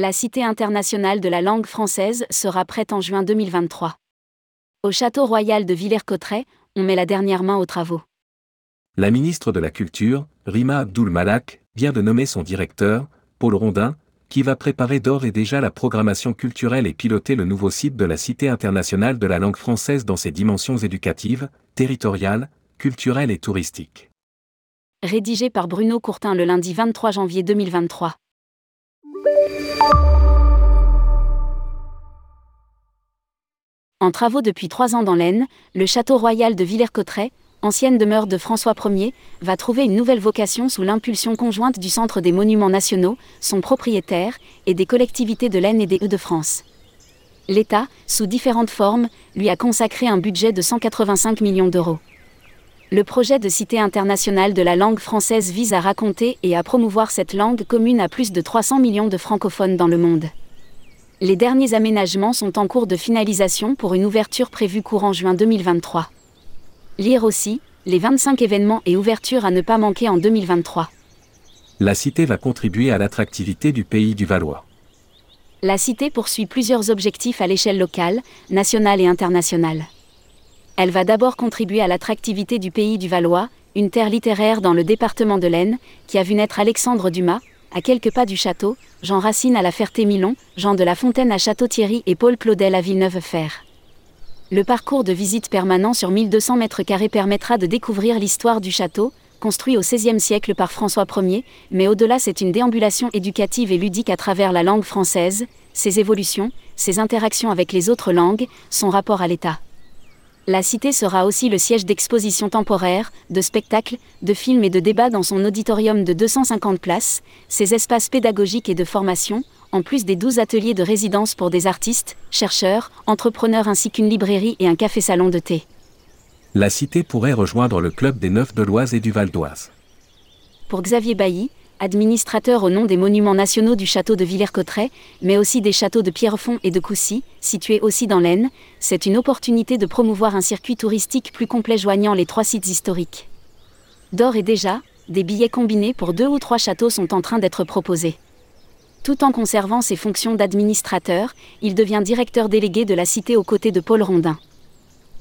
La Cité internationale de la langue française sera prête en juin 2023. Au Château royal de Villers-Cotterêts, on met la dernière main aux travaux. La ministre de la Culture, Rima Abdul Malak, vient de nommer son directeur, Paul Rondin, qui va préparer d'ores et déjà la programmation culturelle et piloter le nouveau site de la Cité internationale de la langue française dans ses dimensions éducatives, territoriales, culturelles et touristiques. Rédigé par Bruno Courtin le lundi 23 janvier 2023. En travaux depuis trois ans dans l'Aisne, le château royal de Villers-Cotterêts, ancienne demeure de François Ier, va trouver une nouvelle vocation sous l'impulsion conjointe du Centre des Monuments Nationaux, son propriétaire, et des collectivités de l'Aisne et des Hauts-de-France. L'État, sous différentes formes, lui a consacré un budget de 185 millions d'euros. Le projet de Cité internationale de la langue française vise à raconter et à promouvoir cette langue commune à plus de 300 millions de francophones dans le monde. Les derniers aménagements sont en cours de finalisation pour une ouverture prévue courant juin 2023. Lire aussi, les 25 événements et ouvertures à ne pas manquer en 2023. La cité va contribuer à l'attractivité du pays du Valois. La cité poursuit plusieurs objectifs à l'échelle locale, nationale et internationale. Elle va d'abord contribuer à l'attractivité du pays du Valois, une terre littéraire dans le département de l'Aisne, qui a vu naître Alexandre Dumas, à quelques pas du château, Jean Racine à la Ferté-Milon, Jean de la Fontaine à Château-Thierry et Paul Claudel à Villeneuve-Fer. Le parcours de visite permanent sur 1200 mètres carrés permettra de découvrir l'histoire du château, construit au XVIe siècle par François Ier, mais au-delà c'est une déambulation éducative et ludique à travers la langue française, ses évolutions, ses interactions avec les autres langues, son rapport à l'État. La cité sera aussi le siège d'expositions temporaires, de spectacles, de films et de débats dans son auditorium de 250 places, ses espaces pédagogiques et de formation, en plus des 12 ateliers de résidence pour des artistes, chercheurs, entrepreneurs ainsi qu'une librairie et un café-salon de thé. La cité pourrait rejoindre le club des Neufs de l'Oise et du Val d'Oise. Pour Xavier Bailly, administrateur au nom des monuments nationaux du château de Villers-Cotterêts, mais aussi des châteaux de Pierrefonds et de Coucy, situés aussi dans l'Aisne, c'est une opportunité de promouvoir un circuit touristique plus complet joignant les trois sites historiques. D'or et déjà, des billets combinés pour deux ou trois châteaux sont en train d'être proposés. Tout en conservant ses fonctions d'administrateur, il devient directeur délégué de la cité aux côtés de Paul Rondin.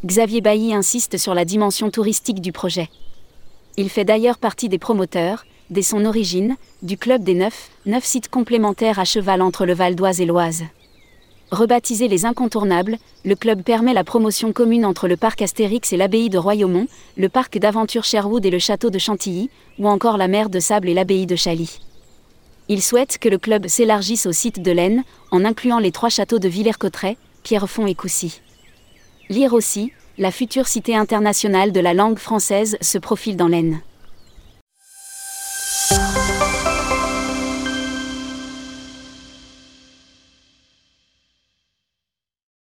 Xavier Bailly insiste sur la dimension touristique du projet. Il fait d'ailleurs partie des promoteurs, dès son origine, du Club des Neufs, neuf sites complémentaires à cheval entre le Val d'Oise et l'Oise. Rebaptisé les Incontournables, le club permet la promotion commune entre le parc Astérix et l'abbaye de Royaumont, le parc d'aventure Sherwood et le château de Chantilly, ou encore la mer de Sable et l'abbaye de Chaly. Il souhaite que le club s'élargisse au site de l'Aisne, en incluant les trois châteaux de Villers-Cotterêts, Pierrefonds et Coucy. Lire aussi, la future cité internationale de la langue française se profile dans l'Aisne.